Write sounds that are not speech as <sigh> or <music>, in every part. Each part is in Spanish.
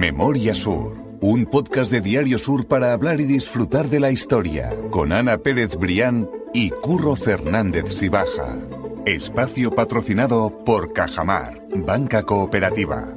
Memoria Sur, un podcast de Diario Sur para hablar y disfrutar de la historia, con Ana Pérez Brián y Curro Fernández Sibaja. Espacio patrocinado por Cajamar, Banca Cooperativa.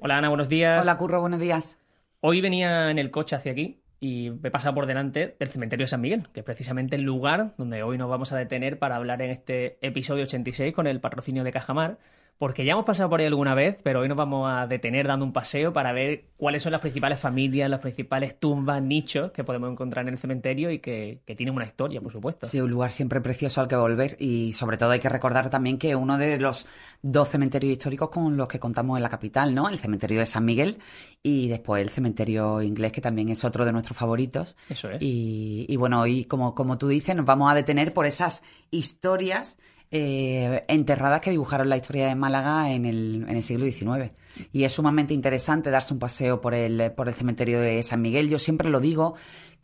Hola Ana, buenos días. Hola Curro, buenos días. Hoy venía en el coche hacia aquí y me he pasado por delante del cementerio de San Miguel, que es precisamente el lugar donde hoy nos vamos a detener para hablar en este episodio 86 con el patrocinio de Cajamar porque ya hemos pasado por ahí alguna vez, pero hoy nos vamos a detener dando un paseo para ver cuáles son las principales familias, las principales tumbas, nichos que podemos encontrar en el cementerio y que, tienen una historia, por supuesto. Sí, un lugar siempre precioso al que volver y sobre todo hay que recordar también que uno de los dos cementerios históricos con los que contamos en la capital, ¿no? El cementerio de San Miguel y después el cementerio inglés, que también es otro de nuestros favoritos. Eso es. Y, y bueno, hoy, como, como tú dices, nos vamos a detener por esas historias eh, enterradas que dibujaron la historia de Málaga en el, en el siglo XIX. Y es sumamente interesante darse un paseo por el, por el cementerio de San Miguel. Yo siempre lo digo,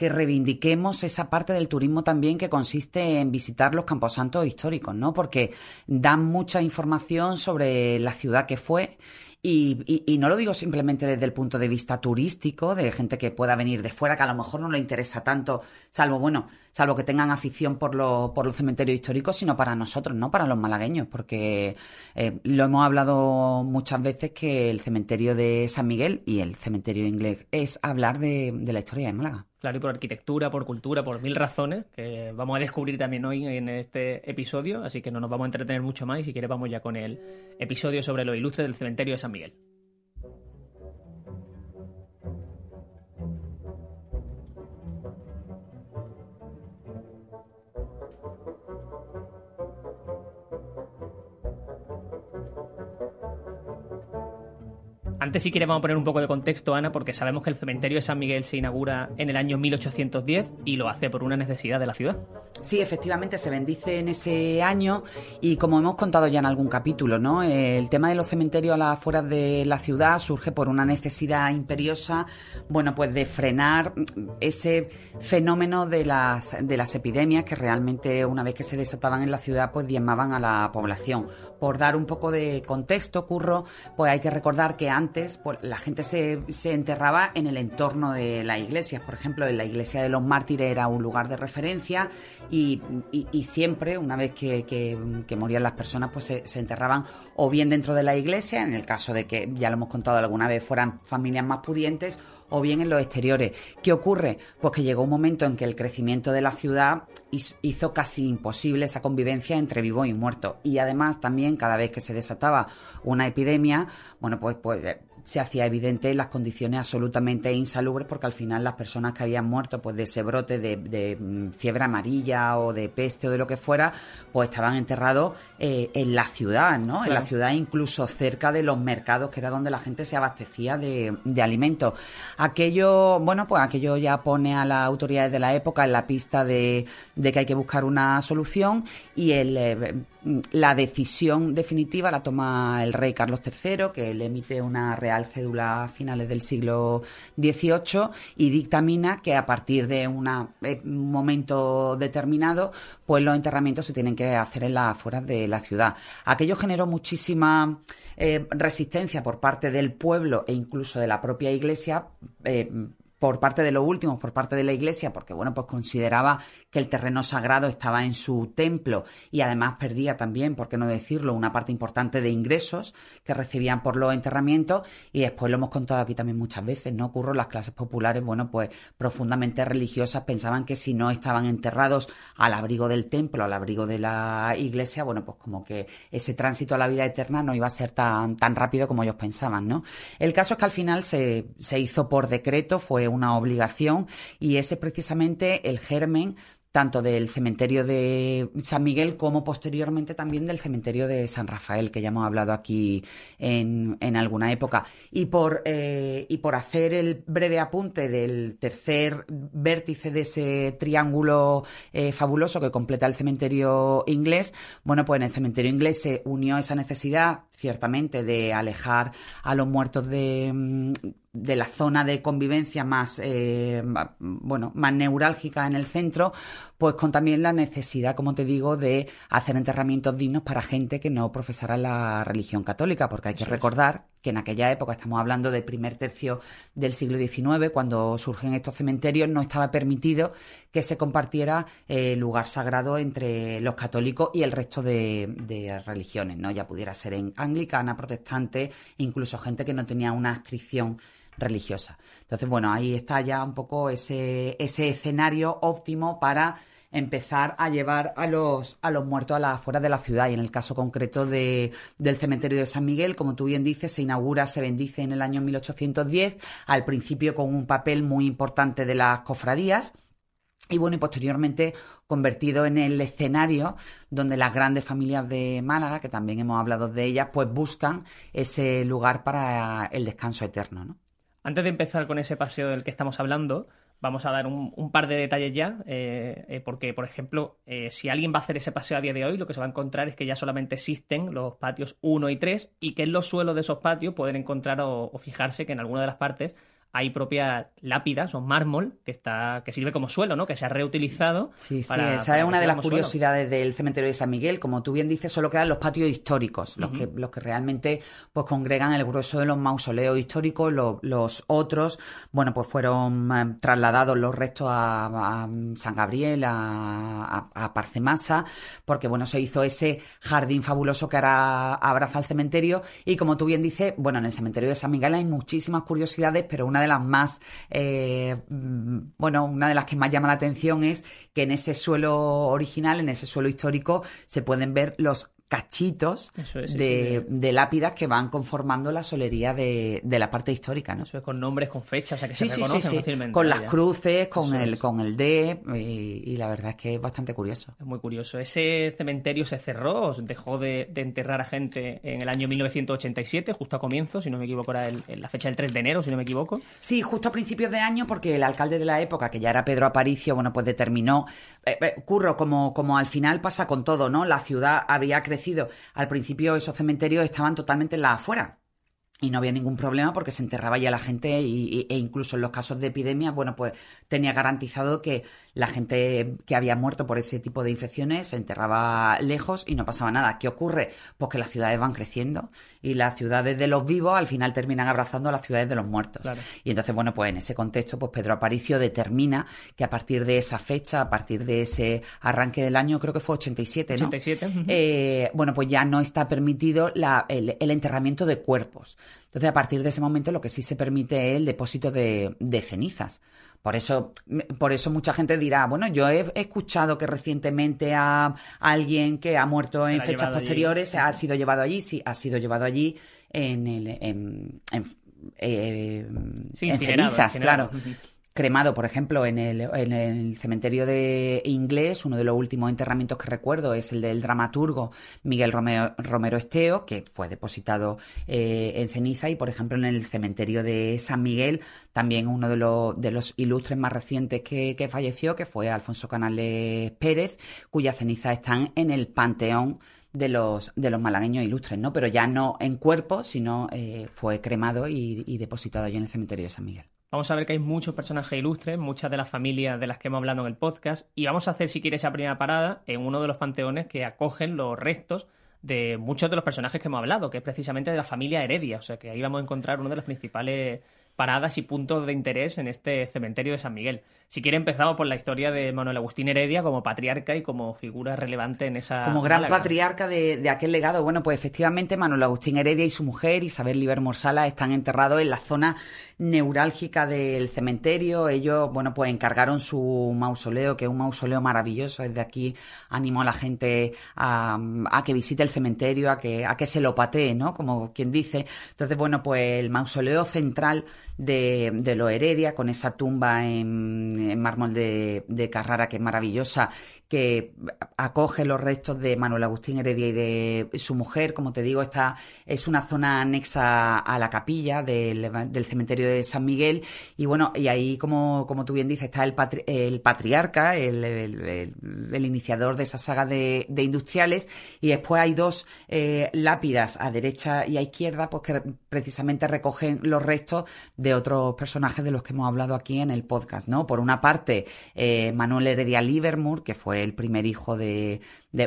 que reivindiquemos esa parte del turismo también que consiste en visitar los camposantos históricos, ¿no? Porque dan mucha información sobre la ciudad que fue y, y, no lo digo simplemente desde el punto de vista turístico, de gente que pueda venir de fuera, que a lo mejor no le interesa tanto, salvo, bueno, salvo que tengan afición por, lo, por los cementerios históricos, sino para nosotros, ¿no? Para los malagueños, porque eh, lo hemos hablado muchas veces que el cementerio de San Miguel y el cementerio inglés es hablar de, de la historia de Málaga. Claro, y por arquitectura, por cultura, por mil razones que vamos a descubrir también hoy en este episodio, así que no nos vamos a entretener mucho más y si quieres vamos ya con el episodio sobre los ilustres del cementerio de San Miguel. Antes, si quieres, vamos a poner un poco de contexto, Ana, porque sabemos que el cementerio de San Miguel se inaugura en el año 1810 y lo hace por una necesidad de la ciudad. Sí, efectivamente, se bendice en ese año y como hemos contado ya en algún capítulo, ¿no? El tema de los cementerios a las afueras de la ciudad surge por una necesidad imperiosa, bueno, pues de frenar ese fenómeno de las, de las epidemias que realmente una vez que se desataban en la ciudad, pues diezmaban a la población. Por dar un poco de contexto, Curro, pues hay que recordar que antes pues, la gente se, se, enterraba en el entorno de las iglesias. Por ejemplo, en la iglesia de los mártires era un lugar de referencia y, siempre, una vez que, morían las personas, pues se, enterraban o bien dentro de la iglesia, en el caso de que, ya lo hemos contado alguna vez, fueran familias más pudientes, o bien en los exteriores. ¿Qué ocurre? Pues que llegó un momento en que el crecimiento de la ciudad hizo casi imposible esa convivencia entre vivo y muerto. Y además también cada vez que se desataba una epidemia, bueno, pues, pues se hacía evidente las condiciones absolutamente insalubres porque al final las personas que habían muerto pues de ese brote de, mm, fiebre amarilla o de peste o de lo que fuera pues estaban enterrados eh, en la ciudad, ¿no? En la ciudad incluso cerca de los mercados que era donde la gente se abastecía de, alimentos. Aquello, bueno, pues aquello ya pone a las autoridades de la época en la pista de, que hay que buscar una solución y el, eh, la decisión definitiva la toma el rey Carlos III que le emite una Real Cédula a finales del siglo XVIII y dictamina que a partir de eh, un momento determinado, pues los enterramientos se tienen que hacer en las afueras de la ciudad. Aquello generó muchísima eh, resistencia por parte del pueblo e incluso de la propia iglesia. Eh, por parte de los últimos, por parte de la iglesia, porque bueno, pues consideraba que el terreno sagrado estaba en su templo y además perdía también, por qué no decirlo, una parte importante de ingresos que recibían por los enterramientos y después lo hemos contado aquí también muchas veces, ¿no? Ocurro las clases populares, bueno, pues profundamente religiosas pensaban que si no estaban enterrados al abrigo del templo, al abrigo de la iglesia, bueno, pues como que ese tránsito a la vida eterna no iba a ser tan, tan rápido como ellos pensaban, ¿no? El caso es que al final se, se hizo por decreto, fue una obligación y ese es precisamente el germen tanto del cementerio de San Miguel como posteriormente también del cementerio de San Rafael, que ya hemos hablado aquí en, en alguna época. Y por, eh, y por hacer el breve apunte del tercer vértice de ese triángulo eh, fabuloso que completa el cementerio inglés, bueno, pues en el cementerio inglés se unió esa necesidad ciertamente de alejar a los muertos de, mm, de la zona de convivencia más, eh, bueno, más neurálgica en el centro, pues con también la necesidad, como te digo, de hacer enterramientos dignos para gente que no profesara la religión católica, porque hay que recordar que en aquella época, estamos hablando del primer tercio del siglo XIX, cuando surgen estos cementerios, no estaba permitido que se compartiera eh, lugar sagrado entre los católicos y el resto de, religiones, ¿no? Ya pudiera ser en anglicana, protestante, incluso gente que no tenía una inscripción religiosa. Entonces, bueno, ahí está ya un poco ese, ese escenario óptimo para empezar a llevar a los, a los muertos a las afueras de la ciudad. Y en el caso concreto de, del cementerio de San Miguel, como tú bien dices, se inaugura, se bendice en el año 1810, al principio con un papel muy importante de las cofradías. Y bueno, y posteriormente convertido en el escenario donde las grandes familias de Málaga, que también hemos hablado de ellas, pues buscan ese lugar para el descanso eterno, ¿no? Antes de empezar con ese paseo del que estamos hablando, vamos a dar un, par de detalles ya, eh, eh, porque, por ejemplo, eh, si alguien va a hacer ese paseo a día de hoy, lo que se va a encontrar es que ya solamente existen los patios 1 y 3 y que en los suelos de esos patios pueden encontrar o fijarse que en alguna de las partes hay propias lápidas o mármol que está que sirve como suelo, ¿no? Que se ha reutilizado. Sí, sí, esa es una de las curiosidades del cementerio de San Miguel. Como tú bien dices, solo quedan los patios históricos, los que los que realmente pues congregan el grueso de los mausoleos históricos. los otros, bueno, pues fueron eh, trasladados los restos a, San Gabriel, a, a, Parcemasa, porque bueno, se hizo ese jardín fabuloso que ahora abraza el cementerio. Y como tú bien dices, bueno, en el cementerio de San Miguel hay muchísimas curiosidades, pero una de las más, eh, bueno, una de las que más llama la atención es que en ese suelo original, en ese suelo histórico, se pueden ver los cachitos de, lápidas que van conformando la solería de, la parte histórica, ¿no? Eso es con nombres, con fechas, o sea que se reconocen fácilmente. Con las cruces, con el, con el D, y, la verdad es que es bastante curioso. Es muy curioso. Ese cementerio se cerró, dejó de, enterrar a gente en el año 1987, justo a comienzo, si no me equivoco, era la fecha del 3 de enero, si no me equivoco. Sí, justo a principios de año, porque el alcalde de la época, que ya era Pedro Aparicio, bueno, pues determinó, eh, eh, curro, como, como al final pasa con todo, ¿no? La ciudad había crecido al principio esos cementerios estaban totalmente en la afuera y no había ningún problema porque se enterraba ya la gente e incluso en los casos de epidemia, bueno, pues tenía garantizado que la gente que había muerto por ese tipo de infecciones se enterraba lejos y no pasaba nada. ¿Qué ocurre? Pues que las ciudades van creciendo y las ciudades de los vivos al final terminan abrazando a las ciudades de los muertos. Y entonces, bueno, pues en ese contexto, pues Pedro Aparicio determina que a partir de esa fecha, a partir de ese arranque del año, creo que fue 87, ¿no? 87. Eh, bueno, pues ya no está permitido el, enterramiento de cuerpos. Entonces, a partir de ese momento, lo que sí se permite es el depósito de cenizas. Por eso, por eso mucha gente dirá, bueno, yo he escuchado que recientemente a alguien que ha muerto en fechas posteriores ha sido llevado allí, sí, ha sido llevado allí en el en, eh, cenizas, claro cremado, por ejemplo, en el, en el, cementerio de Inglés, uno de los últimos enterramientos que recuerdo es el del dramaturgo Miguel Romero, Esteo, que fue depositado eh, en ceniza, y por ejemplo en el cementerio de San Miguel, también uno de los, de los ilustres más recientes que, que falleció, que fue Alfonso Canales Pérez, cuyas cenizas están en el Panteón de los, de los malagueños ilustres, ¿no? Pero ya no en cuerpo, sino eh, fue cremado y depositado allí en el cementerio de San Miguel. Vamos a ver que hay muchos personajes ilustres, muchas de las familias de las que hemos hablado en el podcast, y vamos a hacer, si quieres, esa primera parada en uno de los panteones que acogen los restos de muchos de los personajes que hemos hablado, que es precisamente de la familia Heredia. O sea que ahí vamos a encontrar uno de los principales paradas y puntos de interés en este cementerio de San Miguel. Si quiere empezamos por la historia de Manuel Agustín Heredia como patriarca y como figura relevante en esa... Como gran patriarca de, aquel legado. Bueno, pues efectivamente Manuel Agustín Heredia y su mujer Isabel Liber Morsala están enterrados en la zona neurálgica del cementerio. Ellos, bueno, pues encargaron su mausoleo, que es un mausoleo maravilloso. Desde aquí animo a la gente a, que visite el cementerio, a que, a que se lo patee, ¿no? Como quien dice. Entonces, bueno, pues el mausoleo central de, de lo Heredia, con esa tumba en, mármol de, Carrara, que es maravillosa, que acoge los restos de Manuel Agustín Heredia y de su mujer. Como te digo, esta es una zona anexa a la capilla del, cementerio de San Miguel. Y bueno, y ahí, como, como tú bien dices, está el, el patriarca, el, el, iniciador de esa saga de, industriales. Y después hay dos eh, lápidas a derecha y a izquierda, pues que precisamente recogen los restos de otros personajes de los que hemos hablado aquí en el podcast, ¿no? Por una parte, eh, Manuel Heredia Livermore, que fue el primer hijo de,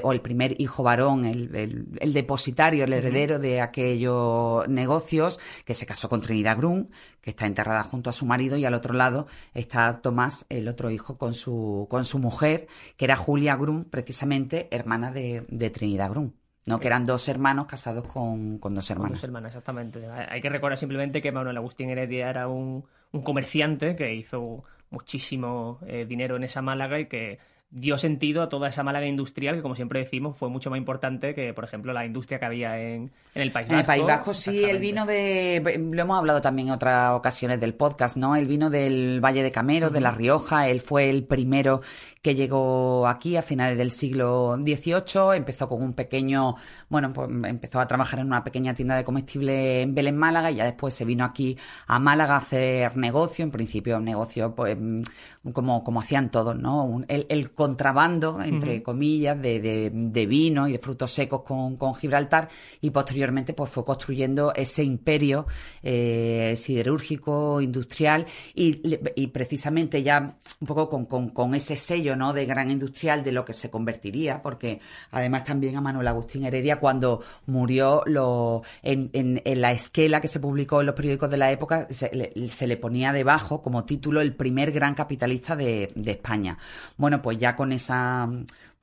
o el primer hijo varón, el, el, depositario, el heredero de aquellos negocios, que se casó con Trinidad Grun, que está enterrada junto a su marido, y al otro lado está Tomás, el otro hijo, con su, con su mujer, que era Julia Grun, precisamente hermana de, de Trinidad Grun. No, que eran dos hermanos casados con, con dos hermanas. Con dos hermanas, exactamente. Hay que recordar simplemente que Manuel Agustín Heredia era un, un comerciante que hizo muchísimo eh, dinero en esa Málaga y que dio sentido a toda esa Málaga industrial que, como siempre decimos, fue mucho más importante que, por ejemplo, la industria que había en, en el País Vasco. En el País Vasco sí, el vino de... Lo hemos hablado también en otras ocasiones del podcast, ¿no? El vino del Valle de Cameros, de La Rioja, él fue el primero que llegó aquí a finales del siglo XVIII, empezó con un pequeño, bueno, pues empezó a trabajar en una pequeña tienda de comestible en Belén, Málaga, y ya después se vino aquí a Málaga a hacer negocio, en principio un negocio, pues, como, como hacían todos, ¿no? el, contrabando, entre comillas, de, de, de, vino y de frutos secos con, con, Gibraltar, y posteriormente, pues fue construyendo ese imperio eh, siderúrgico, industrial, y, y, precisamente ya un poco con, con, con ese sello ¿no? de gran industrial de lo que se convertiría, porque además también a Manuel Agustín Heredia cuando murió lo, en, en, la esquela que se publicó en los periódicos de la época se le, ponía debajo como título el primer gran capitalista de, de España. Bueno, pues ya con esa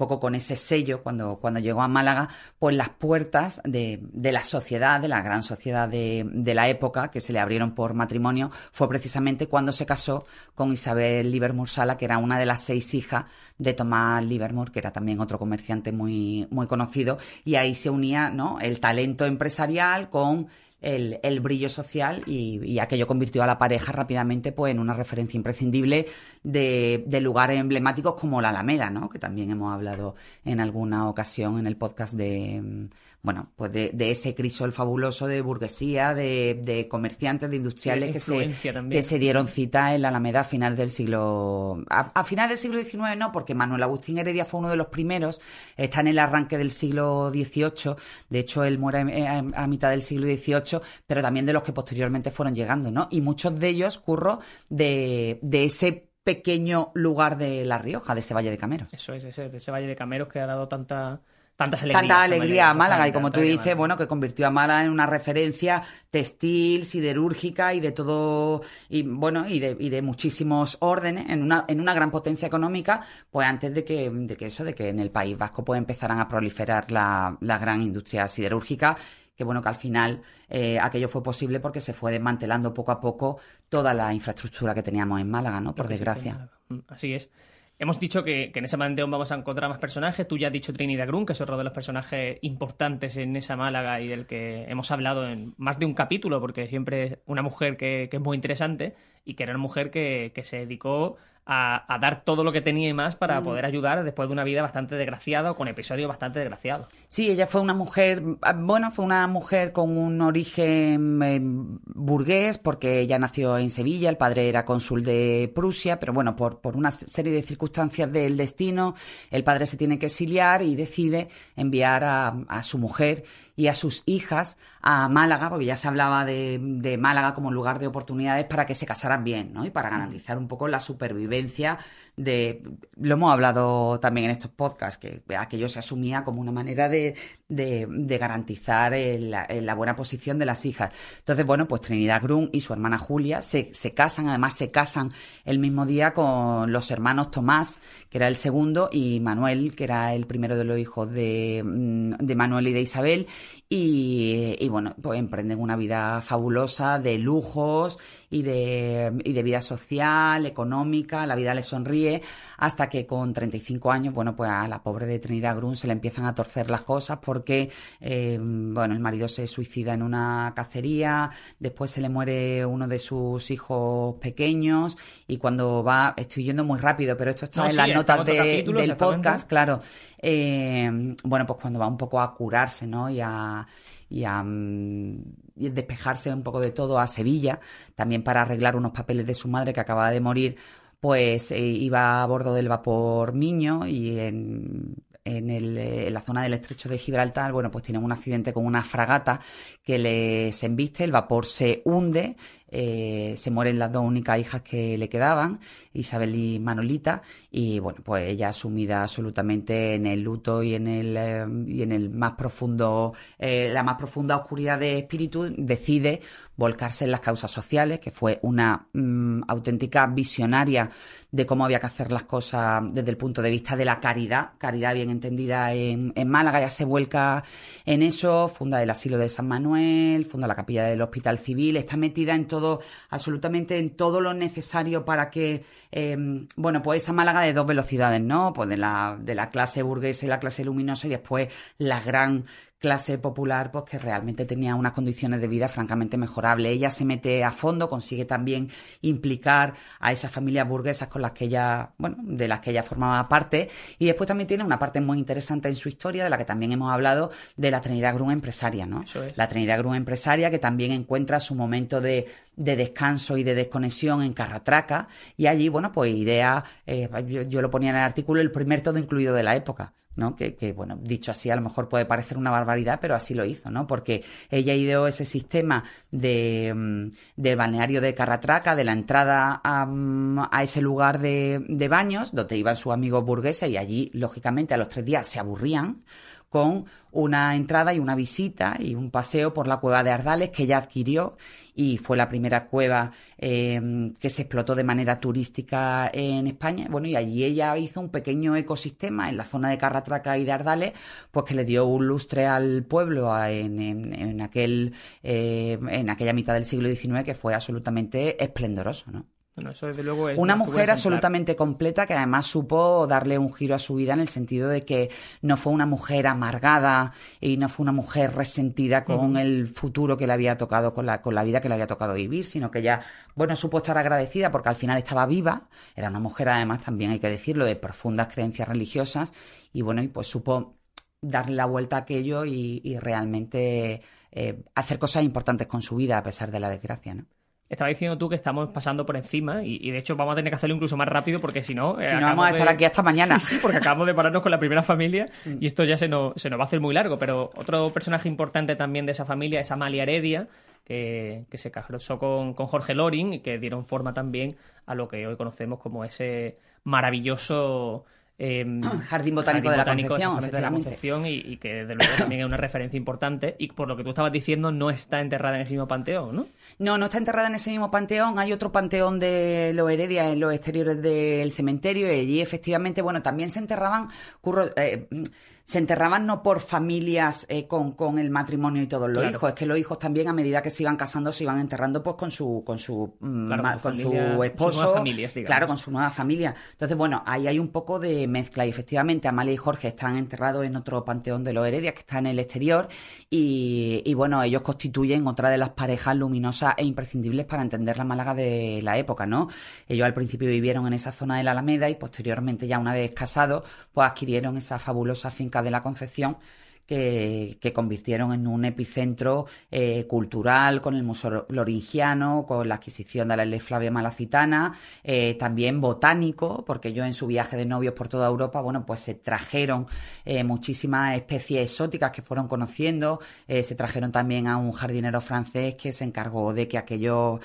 poco con ese sello cuando, cuando llegó a Málaga, pues las puertas de, la sociedad, de la gran sociedad de, de, la época, que se le abrieron por matrimonio, fue precisamente cuando se casó con Isabel Livermore Sala, que era una de las seis hijas de Tomás Livermore, que era también otro comerciante muy, muy conocido, y ahí se unía ¿no? el talento empresarial con el, brillo social y, y, aquello convirtió a la pareja rápidamente pues, en una referencia imprescindible de, de, lugares emblemáticos como la Alameda, ¿no? que también hemos hablado en alguna ocasión en el podcast de bueno, pues de, de, ese crisol fabuloso de burguesía, de, de comerciantes, de industriales que se, que se dieron cita en la Alameda a final del siglo... A, a, final del siglo XIX no, porque Manuel Agustín Heredia fue uno de los primeros, está en el arranque del siglo XVIII, de hecho él muere a, mitad del siglo XVIII, pero también de los que posteriormente fueron llegando, ¿no? Y muchos de ellos, curro, de, de ese pequeño lugar de La Rioja, de ese Valle de Cameros. Eso es, ese, de ese Valle de Cameros que ha dado tanta Tanta alegría a Málaga y como tú dices, bueno, que convirtió a Málaga en una referencia textil, siderúrgica y de todo, y bueno, y de, y de muchísimos órdenes, en una, en una gran potencia económica, pues antes de que, de que eso, de que en el País Vasco pues empezaran a proliferar la, la gran industria siderúrgica que bueno, que al final eh, aquello fue posible porque se fue desmantelando poco a poco toda la infraestructura que teníamos en Málaga, ¿no? Por desgracia. Así es. Hemos dicho que, en ese manteón vamos a encontrar más personajes. Tú ya has dicho Trinidad Grun, que es otro de los personajes importantes en esa Málaga y del que hemos hablado en más de un capítulo, porque siempre es una mujer que, que es muy interesante y que era una mujer que, que se dedicó a, dar todo lo que tenía y más para mm. poder ayudar después de una vida bastante desgraciada o con episodios bastante desgraciados. Sí, ella fue una mujer, ah, bueno, fue una mujer con un origen eh, burgués porque ella nació en Sevilla, el padre era cónsul de Prusia, pero bueno, por, por una serie de circunstancias del destino, el padre se tiene que exiliar y decide enviar a, a su mujer y a sus hijas a Málaga, porque ya se hablaba de, de, Málaga como lugar de oportunidades para que se casaran bien, ¿no? Y para garantizar un poco la supervivencia de... Lo hemos hablado también en estos podcasts, que aquello se asumía como una manera de, de, garantizar la buena posición de las hijas. Entonces, bueno, pues Trinidad Grun y su hermana Julia se, se casan, además se casan el mismo día con los hermanos Tomás, que era el segundo, y Manuel, que era el primero de los hijos de, mm, de Manuel y de Isabel, y, y, bueno, pues emprenden una vida fabulosa de lujos y de, y de vida social, económica, la vida les sonríe hasta que con 35 años, bueno, pues a la pobre de Trinidad Grun se le empiezan a torcer las cosas porque, eh, bueno, el marido se suicida en una cacería, después se le muere uno de sus hijos pequeños y cuando va, estoy yendo muy rápido, pero esto está en las notas del podcast, claro. Eh, bueno, pues cuando va un poco a curarse, ¿no? Y a, y a, mm, despejarse un poco de todo a Sevilla, también para arreglar unos papeles de su madre que acababa de morir, pues eh, iba a bordo del vapor Miño y en, en, el, eh, en, la zona del estrecho de Gibraltar, bueno, pues tiene un accidente con una fragata que les embiste, el vapor se hunde eh, se mueren las dos únicas hijas que le quedaban, Isabel y Manolita, y bueno, pues ella sumida absolutamente en el luto y en el, eh, y en el más profundo, eh, la más profunda oscuridad de espíritu, decide volcarse en las causas sociales, que fue una mm, auténtica visionaria de cómo había que hacer las cosas desde el punto de vista de la caridad, caridad bien entendida en, en Málaga, ya se vuelca en eso, funda el asilo de San Manuel, funda la capilla del Hospital Civil, está metida en todo absolutamente en todo lo necesario para que, em, bueno, pues esa Málaga de dos velocidades, ¿no? Pues de la, de la clase burguesa y la clase luminosa y después la gran clase popular, pues que realmente tenía unas condiciones de vida francamente mejorables. Ella se mete a fondo, consigue también implicar a esas familias burguesas con las que ella, bueno, de las que ella formaba parte. Y después también tiene una parte muy interesante en su historia, de la que también hemos hablado, de la Trinidad Grun empresaria, ¿no? La Trinidad Grun empresaria que también encuentra su momento de, de descanso y de desconexión en Carratraca. Y allí, bueno, pues idea, eh, yo, yo lo ponía en el artículo, el primer todo incluido de la época. ¿no? Que, bueno, dicho así a lo mejor puede parecer una barbaridad, pero así lo hizo, ¿no? Porque ella ideó ese sistema de, mm, del balneario de Carratraca, de la entrada a, mm, ese lugar de, de baños, donde iban sus amigos burgueses y allí, lógicamente, a los tres días se aburrían con una entrada y una visita y un paseo por la cueva de Ardales que ella adquirió y fue la primera cueva em, que se explotó de manera turística en España. Bueno, y allí ella hizo un pequeño ecosistema en la zona de Carratraca y de Ardales, pues que le dio un lustre al pueblo en, aquel, eh, en aquella mitad del siglo XIX que fue absolutamente esplendoroso, ¿no? Una mujer absolutamente completa que además supo darle un giro a su vida en el sentido de que no fue una mujer amargada y no fue una mujer resentida con el futuro que le había tocado, con la, con la vida que le había tocado vivir, sino que ella, bueno, supo estar agradecida porque al final estaba viva, era una mujer además también hay que decirlo, de profundas creencias religiosas y bueno, y pues supo darle la vuelta a aquello y, realmente eh, hacer cosas importantes con su vida a pesar de la desgracia, ¿no? Estaba diciendo tú que estamos pasando por encima y, de hecho vamos a tener que hacerlo incluso más rápido porque si no... Eh, si no vamos a estar aquí hasta mañana. Sí, porque acabamos de pararnos con la primera familia mm. y esto ya se nos, se nos va a hacer muy largo. Pero otro personaje importante también de esa familia es Amalia Heredia, que, que se casó con, con Jorge Loring y que dieron forma también a lo que hoy conocemos como ese maravilloso Em, <clears throat> Jardín Botánico, de, la Concepción, y, que desde luego también es una referencia importante y por lo que tú estabas diciendo no está enterrada en ese mismo panteón, ¿no? No, no está enterrada en ese mismo panteón. Hay otro panteón de los Heredia en los exteriores del cementerio y allí efectivamente, bueno, también se enterraban curro, eh, se enterraban no por familias eh, con, con, el matrimonio y todos los hijos, es que los hijos también a medida que se iban casando se iban enterrando pues con su con su mm, con, su esposo, claro, con su nueva familia. Entonces, bueno, ahí hay un poco de mezcla. Y efectivamente Amalia y Jorge están enterrados en otro panteón de los Heredias que está en el exterior. Y, y bueno, ellos constituyen otra de las parejas luminosas e imprescindibles para entender la Málaga de la época, ¿no? Ellos al principio vivieron en esa zona de la Alameda y posteriormente ya una vez casados, pues adquirieron esa fabulosa finca de la Concepción que, convirtieron en un epicentro eh, cultural con el Museo Loringiano, con la adquisición de la ley Flavia Malacitana, eh, también botánico, porque ellos en su viaje de novios por toda Europa, bueno, pues se trajeron eh, muchísimas especies exóticas que fueron conociendo, se trajeron también a un jardinero francés que se encargó de que aquello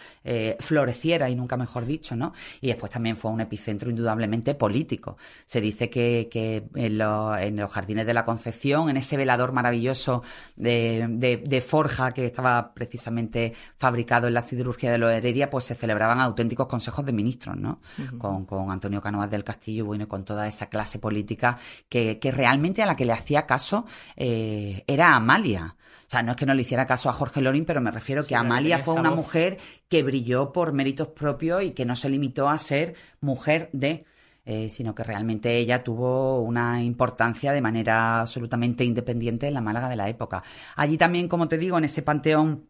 floreciera y nunca mejor dicho, ¿no? Y después también fue un epicentro indudablemente político. Se dice que, en, en los jardines de la Concepción, en ese maravilloso de, forja que estaba precisamente fabricado en la siderurgia de los Heredia, pues se celebraban auténticos consejos de ministros, ¿no? con, Antonio Canoas del Castillo, bueno, con toda esa clase política que, realmente a la que le hacía caso eh, era Amalia. O sea, no es que no le hiciera caso a Jorge Lorin, pero me refiero que Amalia fue una mujer que brilló por méritos propios y que no se limitó a ser mujer de eh, sino que realmente ella tuvo una importancia de manera absolutamente independiente en la Málaga de la época. Allí también, como te digo, en ese panteón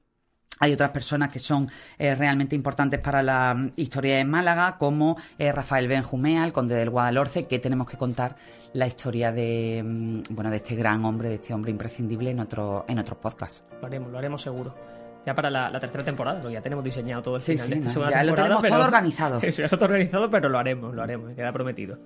hay otras personas que son eh, realmente importantes para la mm, historia de Málaga, como eh, Rafael Benjumea, el conde del Guadalhorce, que tenemos que contar la historia de mm, bueno de este gran hombre, de este hombre imprescindible en otro en otros podcasts. Lo haremos, lo haremos seguro. Ya para la, tercera temporada, porque ya tenemos diseñado todo el final de esta <laughs> ya lo tenemos todo organizado. Eso ya está todo organizado, pero lo haremos, lo haremos, queda prometido.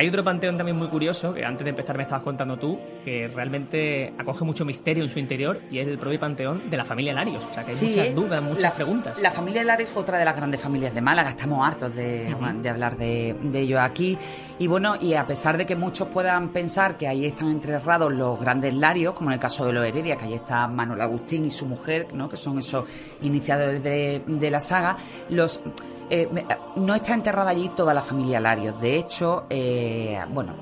Hay otro panteón también muy curioso, que antes de empezar me estabas contando tú, que realmente acoge mucho misterio en su interior y es el propio panteón de la familia Larios. O sea, que hay muchas dudas, muchas preguntas. La familia Larios fue otra de las grandes familias de Málaga, estamos hartos de, hablar de, de ello aquí. Y bueno, y a pesar de que muchos puedan pensar que ahí están enterrados los grandes Larios, como en el caso de los Heredia, que ahí está Manuel Agustín y su mujer, ¿no? que son esos iniciadores de, de la saga, los eh, no está enterrada allí toda la familia Larios. De hecho, eh, bueno,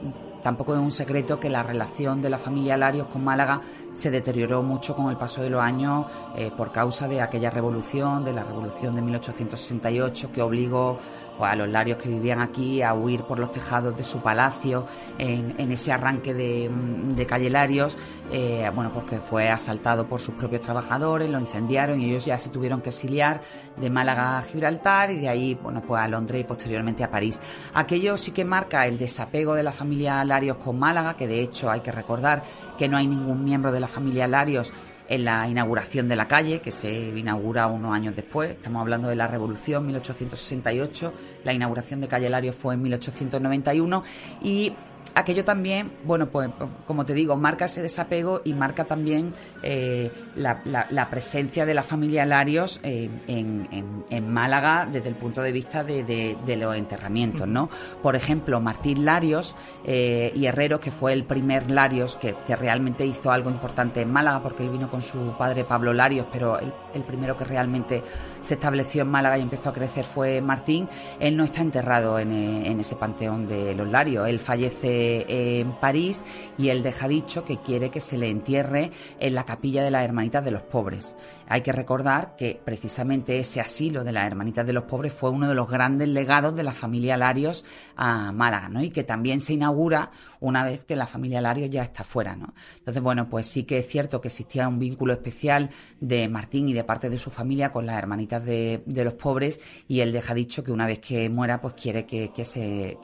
tampoco es un secreto que la relación de la familia Larios con Málaga se deterioró mucho con el paso de los años eh, por causa de aquella revolución, de la revolución de 1868, que obligó pues, a los larios que vivían aquí a huir por los tejados de su palacio en, ese arranque de, de calle Larios, eh, bueno, porque fue asaltado por sus propios trabajadores, lo incendiaron y ellos ya se tuvieron que exiliar de Málaga a Gibraltar y de ahí, bueno, pues a Londres y posteriormente a París. Aquello sí que marca el desapego de la familia Larios con Málaga, que de hecho hay que recordar que no hay ningún miembro de la familia Larios en la inauguración de la calle, que se inaugura unos años después. Estamos hablando de la Revolución 1868, la inauguración de Calle Larios fue en 1891 y aquello también, bueno, pues como te digo, marca ese desapego y marca también eh, la, presencia de la familia Larios eh, en, Málaga desde el punto de vista de, los enterramientos, ¿no? Por ejemplo, Martín Larios eh, y Herrero, que fue el primer Larios que, realmente hizo algo importante en Málaga, porque él vino con su padre Pablo Larios, pero el, el primero que realmente se estableció en Málaga y empezó a crecer fue Martín. Él no está enterrado en, en ese panteón de los Larios, él fallece en París y él deja dicho que quiere que se le entierre en la capilla de las Hermanitas de los Pobres. Hay que recordar que precisamente ese asilo de las Hermanitas de los Pobres fue uno de los grandes legados de la familia Larios a Málaga, ¿no? Y que también se inaugura una vez que la familia Larios ya está fuera, ¿no? Entonces, bueno, pues sí que es cierto que existía un vínculo especial de Martín y de parte de su familia con las Hermanitas de, los Pobres y él deja dicho que una vez que muera, pues quiere que, se,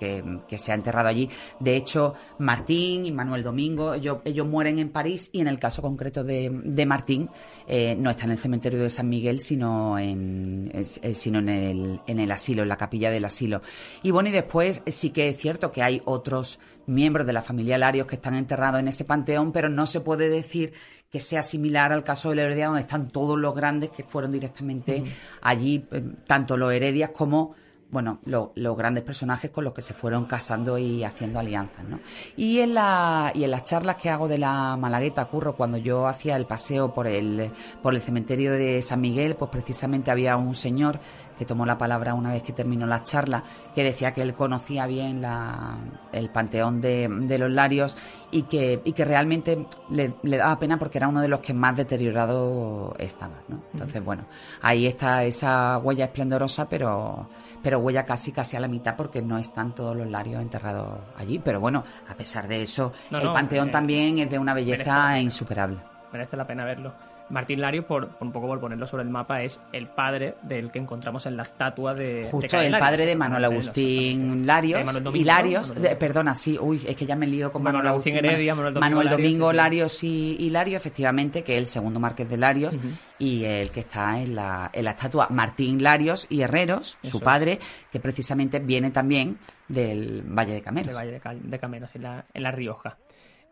sea enterrado allí. De hecho, Martín y Manuel Domingo, ellos, mueren en París y en el caso concreto de, Martín eh, no están el cementerio de San Miguel, sino en, sino en el, en el asilo, en la capilla del asilo. Y bueno, y después sí que es cierto que hay otros miembros de la familia Larios que están enterrados en ese panteón, pero no se puede decir que sea similar al caso de la Heredia, donde están todos los grandes que fueron directamente allí, eh, tanto los Heredias como bueno, los grandes personajes con los que se fueron casando y haciendo alianzas, ¿no? Y en, la, y en las charlas que hago de la Malagueta, Curro, cuando yo hacía el paseo por el, por el cementerio de San Miguel, pues precisamente había un señor que tomó la palabra una vez que terminó la charla, que decía que él conocía bien la, el panteón de, de, los Larios y que, y que realmente le, le, daba pena porque era uno de los que más deteriorado estaba, ¿no? Entonces, bueno, ahí está esa huella esplendorosa, pero pero huella casi casi a la mitad porque no están todos los larios enterrados allí. Pero bueno, a pesar de eso, el panteón eh, también es de una belleza insuperable. Merece la pena verlo. Martín Larios, por, un poco por ponerlo sobre el mapa, es el padre del que encontramos en la estatua de. Justo, el padre de Manuel Agustín Larios. y Larios, perdona, sí, uy, es que ya me lío con Manuel, Agustín, Heredia, Manuel Domingo, Larios, y, Larios, efectivamente, que es el segundo marqués de Larios y el que está en la, en la estatua. Martín Larios y Herreros, su padre, que precisamente viene también del Valle de Cameros. Del Valle de, Cameros, en la, en la Rioja.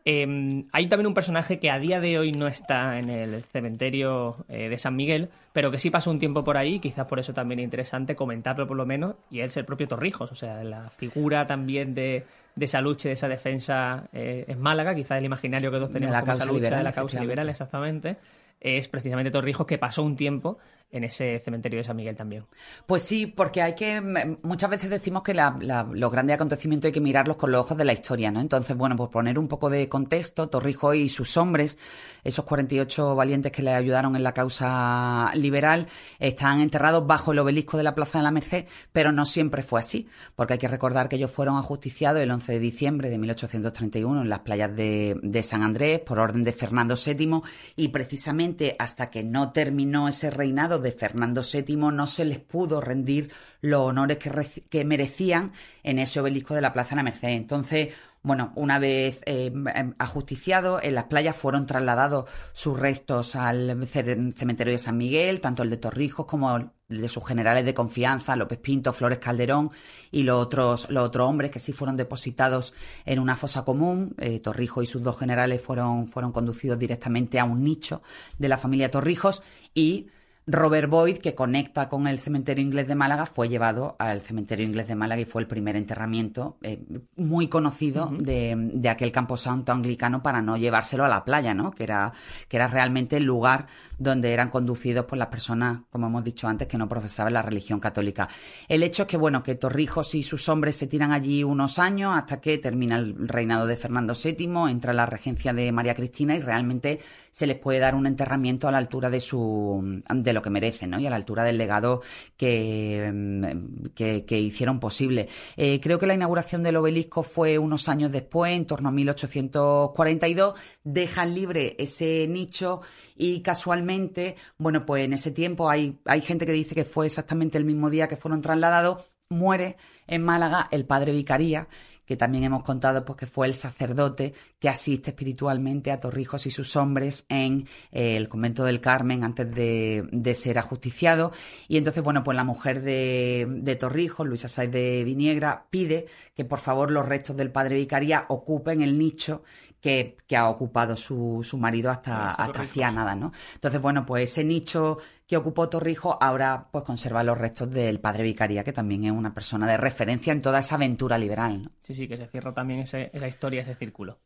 Em, hay también un personaje que a día de hoy no está en el cementerio eh, de San Miguel, pero que sí pasó un tiempo por ahí, quizás por eso también es interesante comentarlo por lo menos, y es el propio Torrijos, o sea, la figura también de, esa lucha, de esa defensa eh, es Málaga, quizás el imaginario que todos tenemos de la causa lucha liberal, de la causa liberal, exactamente, es precisamente Torrijos que pasó un tiempo en ese cementerio de San Miguel también. Pues sí, porque hay que. Muchas veces decimos que los grandes acontecimientos hay que mirarlos con los ojos de la historia, ¿no? Entonces, bueno, por poner un poco de contexto, Torrijos y sus hombres, esos 48 valientes que le ayudaron en la causa liberal, están enterrados bajo el obelisco de la Plaza de la Merced, pero no siempre fue así, porque hay que recordar que ellos fueron ajusticiados el 11 de diciembre de 1831 en las playas de, de San Andrés por orden de Fernando VII y precisamente hasta que no terminó ese reinado de Fernando VII no se les pudo rendir los honores que, merecían en ese obelisco de la Plaza de la Merced. Entonces, bueno, una vez eh, em, ajusticiado, en las playas fueron trasladados sus restos al cementerio de San Miguel, tanto el de Torrijos como el de sus generales de confianza, López Pinto, Flores Calderón y los otros, los otros hombres que sí fueron depositados en una fosa común. Eh, Torrijos y sus dos generales fueron, fueron conducidos directamente a un nicho de la familia Torrijos y Robert Boyd, que conecta con el cementerio inglés de Málaga, fue llevado al cementerio inglés de Málaga y fue el primer enterramiento eh, muy conocido de, de, aquel camposanto anglicano para no llevárselo a la playa, ¿no? Que era, que era realmente el lugar donde eran conducidos por las personas, como hemos dicho antes, que no profesaban la religión católica. El hecho es que, bueno, que Torrijos y sus hombres se tiran allí unos años hasta que termina el reinado de Fernando VII, entra la regencia de María Cristina y realmente se les puede dar un enterramiento a la altura de su de lo que merecen, ¿no? Y a la altura del legado que, mm, que, hicieron posible. Eh, creo que la inauguración del obelisco fue unos años después, en torno a 1842. Dejan libre ese nicho y casualmente, bueno, pues en ese tiempo hay, hay gente que dice que fue exactamente el mismo día que fueron trasladados, muere en Málaga el padre Vicaría que también hemos contado pues, que fue el sacerdote que asiste espiritualmente a Torrijos y sus hombres en eh, el convento del Carmen antes de, ser ajusticiado. Y entonces, bueno, pues la mujer de, de Torrijos, Luisa Saiz de Viniegra, pide que por favor los restos del padre Vicaría ocupen el nicho que, ha ocupado su, su marido hasta, hasta hacía nada, ¿no? Entonces, bueno, pues ese nicho que ocupó Torrijos ahora pues conserva los restos del padre Vicaría, que también es una persona de referencia en toda esa aventura liberal. ¿no? Sí, sí, que se cierra también esa historia, ese círculo.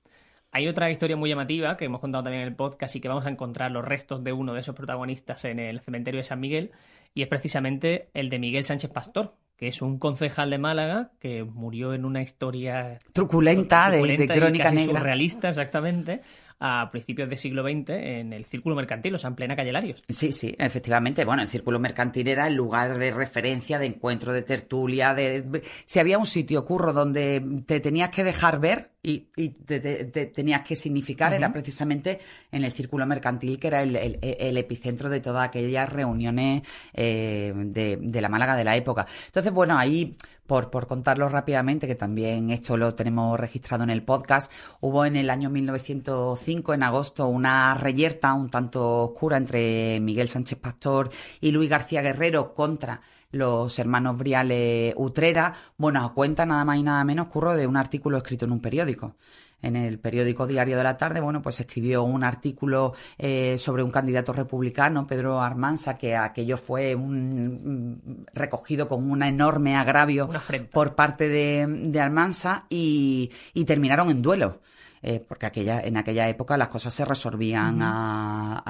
Hay otra historia muy llamativa que hemos contado también en el podcast y que vamos a encontrar los restos de uno de esos protagonistas en el cementerio de San Miguel y es precisamente el de Miguel Sánchez Pastor, que es un concejal de Málaga que murió en una historia truculenta, de, crónica negra. Surrealista, exactamente a principios del siglo XX en el círculo mercantil, o sea, en plena calle Larios. Sí, sí, efectivamente. Bueno, el círculo mercantil era el lugar de referencia, de encuentro, de tertulia, de... Si había un sitio, curro, donde te tenías que dejar ver y, te, tenías que significar, era precisamente en el círculo mercantil, que era el, epicentro de todas aquellas reuniones eh, de, de la Málaga de la época. Entonces, bueno, ahí por, por contarlo rápidamente, que también esto lo tenemos registrado en el podcast, hubo en el año 1905, en agosto, una reyerta un tanto oscura entre Miguel Sánchez Pastor y Luis García Guerrero contra los hermanos Briales Utrera. Bueno, a cuenta nada más y nada menos, curro de un artículo escrito en un periódico en el periódico Diario de la Tarde, bueno, pues escribió un artículo eh, sobre un candidato republicano, Pedro Armanza, que aquello fue un, recogido con un enorme agravio por parte de, de Armanza y, y terminaron en duelo. Eh, porque aquella, en aquella época las cosas se resolvían a,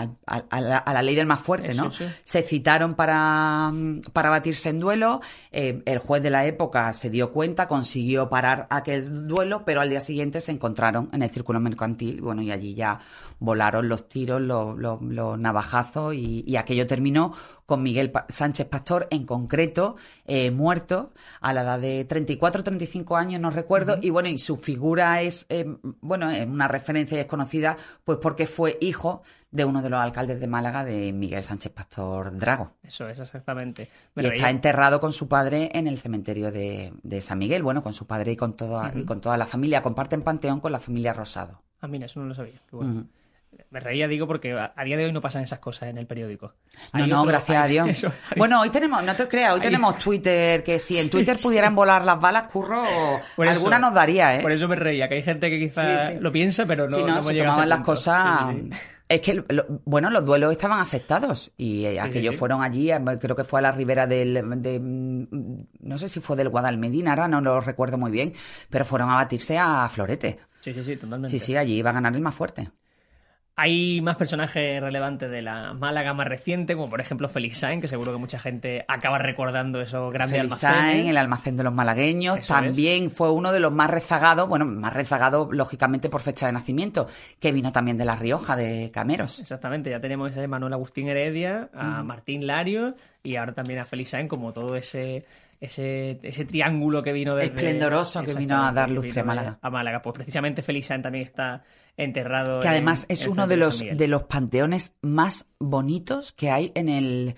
la, ley del más fuerte, ¿no? Se citaron para, para batirse en duelo, eh, el juez de la época se dio cuenta, consiguió parar aquel duelo, pero al día siguiente se encontraron en el círculo mercantil, bueno, y allí ya volaron los tiros, los, los, navajazos y, aquello terminó con Miguel Sánchez Pastor en concreto, eh, muerto a la edad de 34 35 años, no recuerdo, y bueno, y su figura es, eh, bueno, es una referencia desconocida, pues porque fue hijo de uno de los alcaldes de Málaga, de Miguel Sánchez Pastor Drago. Eso es, exactamente. y está enterrado con su padre en el cementerio de, San Miguel, bueno, con su padre y con, toda, y con toda la familia. Comparten panteón con la familia Rosado. Ah, mira, eso no lo sabía. Qué bueno. Me reía, digo, porque a, día de hoy no pasan esas cosas en el periódico. no, no, gracias a Dios. bueno, hoy tenemos, no te creas, hoy tenemos Twitter, que si en Twitter pudieran volar las balas, curro, alguna nos daría, ¿eh? Por eso me reía, que hay gente que quizás lo piensa, pero no. Si no, se tomaban las cosas. Es que, bueno, los duelos estaban aceptados y aquellos fueron allí, eh, creo que fue a la ribera del, no sé si fue del Guadalmedina, ahora no lo recuerdo muy bien, pero fueron a batirse a Florete. Sí, sí, sí, totalmente. Sí, sí, allí iba a ganar el más fuerte. Hay más personajes relevantes de la Málaga más reciente, como por ejemplo Felix Sainz, que seguro que mucha gente acaba recordando esos grandes Felix almacenes. Sainz, el almacén de los malagueños, Eso también fue uno de los más rezagados, bueno, más rezagado lógicamente por fecha de nacimiento, que vino también de La Rioja, de Cameros. Exactamente, ya tenemos a Manuel Agustín Heredia, a Martín Larios y ahora también a Felix Sainz, como todo ese ese, ese triángulo que vino desde... Esplendoroso que vino a dar lustre a Málaga. A Málaga, pues precisamente Felix Sainz también está enterrado que además en- es en uno de los, de los panteones más bonitos que hay en el,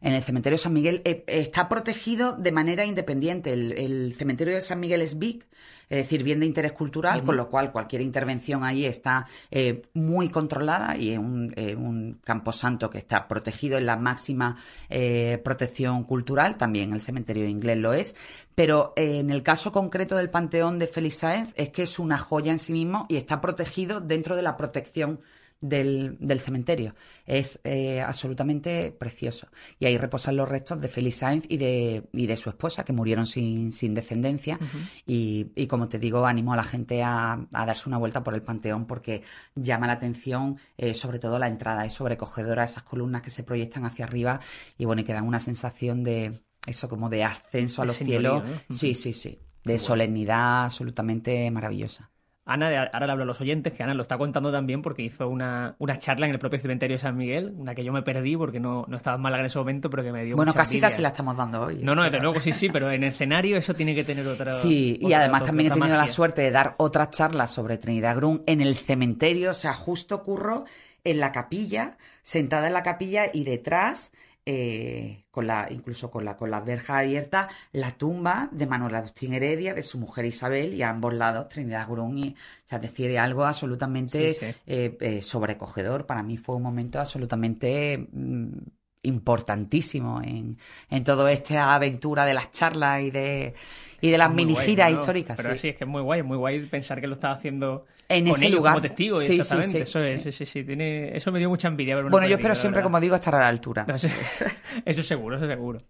en el cementerio de San Miguel. Eh, está protegido de manera independiente. El, el cementerio de San Miguel es big, es decir, bien de interés cultural, con lo cual cualquier intervención ahí está eh, muy controlada y es un, eh, un camposanto que está protegido en la máxima eh, protección cultural. También el cementerio inglés lo es. Pero en el caso concreto del Panteón de Félix Sáenz es que es una joya en sí mismo y está protegido dentro de la protección del, del cementerio. Es eh, absolutamente precioso. Y ahí reposan los restos de Félix Sáenz y de, y de su esposa, que murieron sin, sin descendencia. y, y como te digo, animo a la gente a, a darse una vuelta por el Panteón porque llama la atención, eh, sobre todo la entrada. Es sobrecogedora esas columnas que se proyectan hacia arriba y bueno, y que dan una sensación de eso como de ascenso a los cielos. ¿no? Sí, sí, sí. De solemnidad absolutamente maravillosa. Ana, de- ahora le hablo a los oyentes, que Ana lo está contando también porque hizo una, una charla en el propio cementerio de San Miguel, una que yo me perdí porque no, no estaba en Málaga en ese momento, pero que me dio Bueno, mucha casi envidia. casi la estamos dando hoy. No, no, Pero- luego sí, sí, pero en escenario eso tiene que tener otra. Sí, y además otra- también he tenido la suerte de dar otras charlas sobre Trinidad Grun en el cementerio, o sea, justo ocurro en la capilla, sentada en la capilla y detrás, eh, con la, incluso con la, con las verjas abiertas, la tumba de Manuel Agustín Heredia, de su mujer Isabel, y a ambos lados Trinidad Grun, y, o sea, es decir, algo absolutamente Sí, sí. eh, eh, sobrecogedor. Para mí fue un momento absolutamente mm, importantísimo en, en toda esta aventura de las charlas y de, y de las mini guay, giras ¿no? históricas. Pero sí. sí. es que es muy guay, es muy guay pensar que lo estaba haciendo En con ese ellos lugar. como testigo, Sí, exactamente. sí, eso es, sí. sí, sí, sí, tiene, eso me dio mucha envidia. Bueno, yo espero siempre, como digo, estar a la altura. No, eso, <laughs> eso seguro, eso seguro.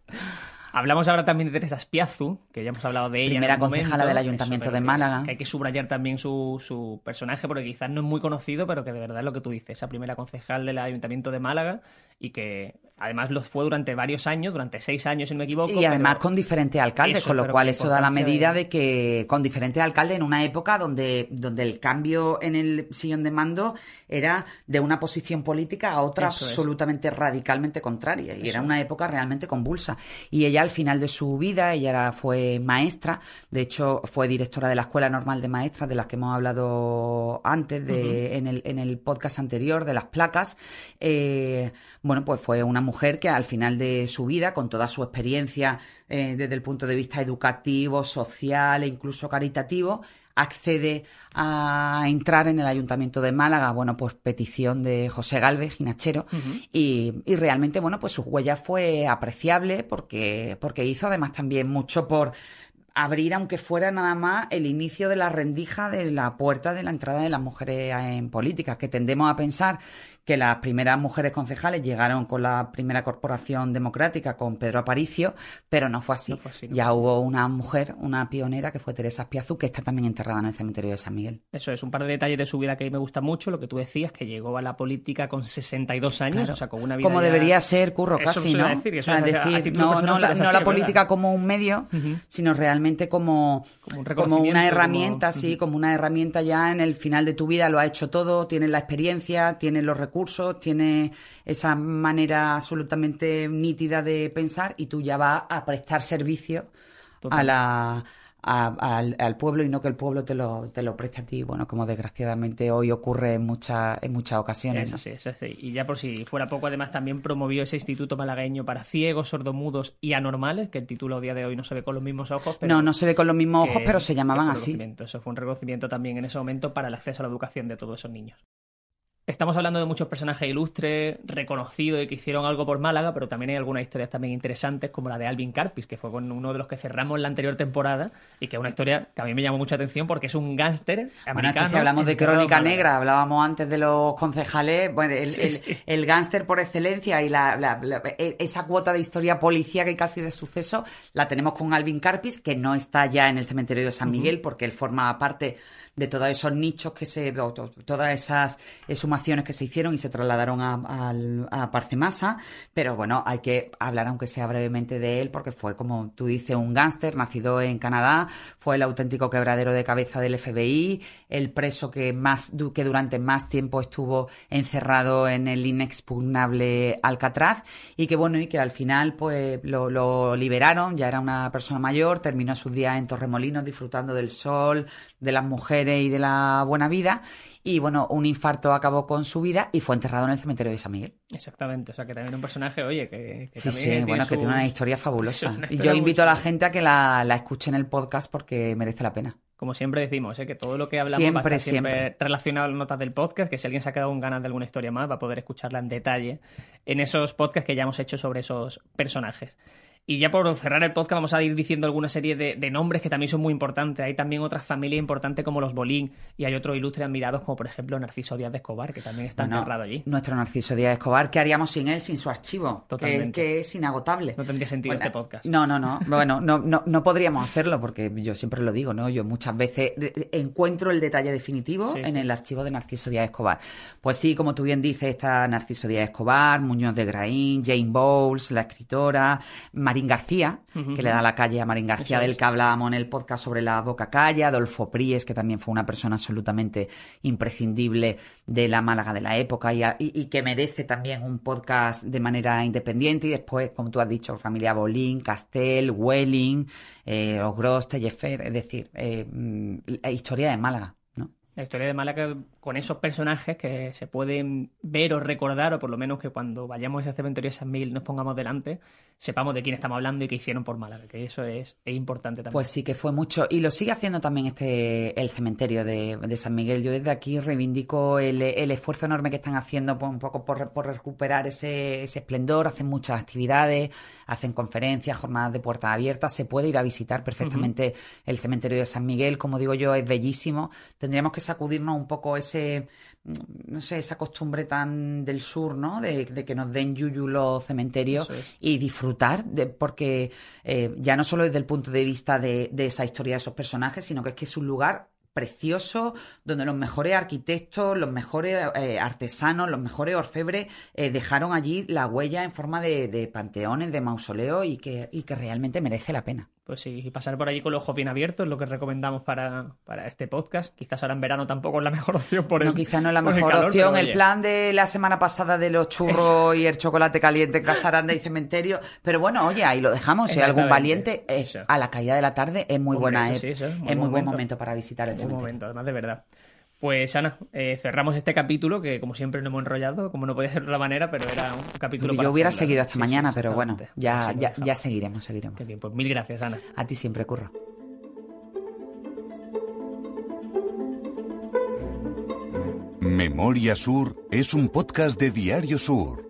Hablamos ahora también de Teresa Spiazu, que ya hemos hablado de ella. Primera en concejala momento. del Ayuntamiento Eso, de Málaga. Que hay que subrayar también su, su personaje, porque quizás no es muy conocido, pero que de verdad es lo que tú dices. Esa primera concejal del Ayuntamiento de Málaga y que además lo fue durante varios años, durante seis años, si no me equivoco. Y además con diferentes alcaldes, Eso, con lo cual eso da la medida de- de que con diferentes alcaldes en una época donde, donde el cambio en el sillón de mando era de una posición política a otra Eso es. absolutamente radicalmente contraria. Y era una época realmente convulsa. Y ella al final de su vida, ella era- fue maestra, de hecho fue directora de la Escuela Normal de Maestras, de las que hemos hablado antes de, en, el, en el podcast anterior, de las placas. Eh, bueno, pues fue una mujer que al final de su vida, con toda su experiencia eh, desde el punto de vista educativo, social e incluso caritativo, accede a entrar en el Ayuntamiento de Málaga, bueno, pues petición de José Galvez, Ginachero, y, y realmente, bueno, pues su huella fue apreciable porque, porque hizo además también mucho por abrir, aunque fuera nada más, el inicio de la rendija de la puerta de la entrada de las mujeres en política, que tendemos a pensar que las primeras mujeres concejales llegaron con la primera corporación democrática, con Pedro Aparicio, pero no fue así. No fue así, no ya hubo una mujer, una pionera, que fue Teresa Espiazu, que está también enterrada en el cementerio de San Miguel. Eso es, un par de detalles de su vida que a mí me gusta mucho. Lo que tú decías, que llegó a la política con 62 años, Claro. o sea, con una vida. Como ya- debería ser, curro, Eso casi, ¿no? decir, O sea, no, la, no política como un medio, sino realmente como, Como un como una como- herramienta, sí, como una herramienta ya en el final de tu vida, lo ha hecho todo, tienes la experiencia, tienes los recursos, tienes esa manera absolutamente nítida de pensar y tú ya vas a prestar servicio a la a- al, al pueblo y no que el pueblo te lo, te lo preste a ti, bueno, como desgraciadamente hoy ocurre en muchas, en muchas ocasiones. Eso ¿no? sí, eso sí. Y ya por si fuera poco, además también promovió ese instituto malagueño para ciegos, sordomudos y anormales, que el título a día de hoy no se ve con los mismos ojos. Pero No, no se ve con los mismos ojos, que- pero se llamaban así. Eso fue un reconocimiento también en ese momento para el acceso a la educación de todos esos niños. Estamos hablando de muchos personajes ilustres, reconocidos y que hicieron algo por Málaga, pero también hay algunas historias también interesantes, como la de Alvin Carpis, que fue con uno de los que cerramos la anterior temporada, y que es una historia que a mí me llamó mucha atención porque es un gángster americano. Bueno, es que si hablamos de crónica negra, hablábamos antes de los concejales, bueno, el, Sí, el- sí. el gángster por excelencia y la, la- la- e- esa cuota de historia policíaca y casi de suceso la tenemos con Alvin Carpis, que no está ya en el cementerio de San Miguel porque él forma parte de todos esos nichos que se, todas esas exhumaciones que se hicieron y se trasladaron a, a, Parcemasa, pero bueno, hay que hablar aunque sea brevemente de él porque fue, como tú dices, un gángster, nacido en Canadá, fue el auténtico quebradero de cabeza del FBI, el preso que más, que durante más tiempo estuvo encerrado en el inexpugnable Alcatraz. Y que bueno, y que al final pues lo, lo liberaron, ya era una persona mayor, terminó sus días en Torremolinos disfrutando del sol, de las mujeres y de la buena vida. Y bueno, un infarto acabó con su vida y fue enterrado en el cementerio de San Miguel. Exactamente, o sea que también un personaje, oye, que, sí, sí, bueno, que tiene una historia fabulosa. <laughs> y yo invito a la gente a que la, la escuche en el podcast porque merece la pena como siempre decimos, ¿eh? que todo lo que hablamos va a estar siempre, relacionado a las notas del podcast, que si alguien se ha quedado con ganas de alguna historia más va a poder escucharla en detalle en esos podcasts que ya hemos hecho sobre esos personajes. Y ya por cerrar el podcast vamos a ir diciendo alguna serie de, nombres que también son muy importantes. Hay también otras familias importantes como los Bolín y hay otros ilustres admirados como por ejemplo Narciso Díaz de Escobar, que también está enterrado allí. Nuestro Narciso Díaz de Escobar, ¿qué haríamos sin él, sin su archivo? Totalmente. Que, es inagotable. No tendría sentido este podcast. No, no, no. Bueno, no, no, no podríamos hacerlo porque yo siempre lo digo, ¿no? Yo muchas veces encuentro el detalle definitivo en el archivo de Narciso Díaz de Escobar. Pues sí, como tú bien dices, está Narciso Díaz de Escobar, Muñoz de Graín, Jane Bowles, la escritora, Marín García, que le da la calle a Marín García, del que hablábamos en el podcast sobre la Boca Calle, Adolfo Pries, que también fue una persona absolutamente imprescindible de la Málaga de la época y, que merece también un podcast de manera independiente. Y después, como tú has dicho, familia Bolín, Castel, Welling, eh, Ogros, Tellefer, es decir, eh, mm, la historia de Málaga. La historia de Málaga con esos personajes que se pueden ver o recordar, o por lo menos que cuando vayamos a ese cementerio de San Miguel nos pongamos delante, sepamos de quién estamos hablando y qué hicieron por Málaga, que eso es, importante también. Pues sí, que fue mucho. Y lo sigue haciendo también este el cementerio de, San Miguel. Yo desde aquí reivindico el, esfuerzo enorme que están haciendo un poco por, por recuperar ese, ese, esplendor. Hacen muchas actividades, hacen conferencias, jornadas de puertas abiertas. Se puede ir a visitar perfectamente el cementerio de San Miguel. Como digo yo, es bellísimo. Tendríamos que sacudirnos un poco ese no sé, esa costumbre tan del sur, ¿no? De, que nos den yuyu los cementerios y disfrutar, de, porque eh, ya no solo desde el punto de vista de, de, esa historia de esos personajes, sino que es que es un lugar precioso, donde los mejores arquitectos, los mejores eh, artesanos, los mejores orfebres eh, dejaron allí la huella en forma de, de panteones, de mausoleos y que, y que realmente merece la pena. Pues sí, y pasar por allí con los ojos bien abiertos, lo que recomendamos para, para este podcast. Quizás ahora en verano tampoco es la mejor <laughs> opción por el No, quizás no es la mejor opción. El plan de la semana pasada de los churros y el chocolate caliente en Casaranda y <laughs> Cementerio. Pero bueno, oye, ahí lo dejamos. Si hay algún valiente, eh, a la caída de la tarde es muy buena. es, muy buen momento para visitar el cementerio. momento, además de verdad. Pues Ana, eh, cerramos este capítulo que como siempre no hemos enrollado, como no podía ser de otra manera, pero era un capítulo... Yo hubiera seguido hasta mañana, pero bueno, ya, ya, ya, seguiremos, seguiremos. pues mil gracias Ana. A ti siempre, Curro. Memoria Sur es un podcast de Diario Sur.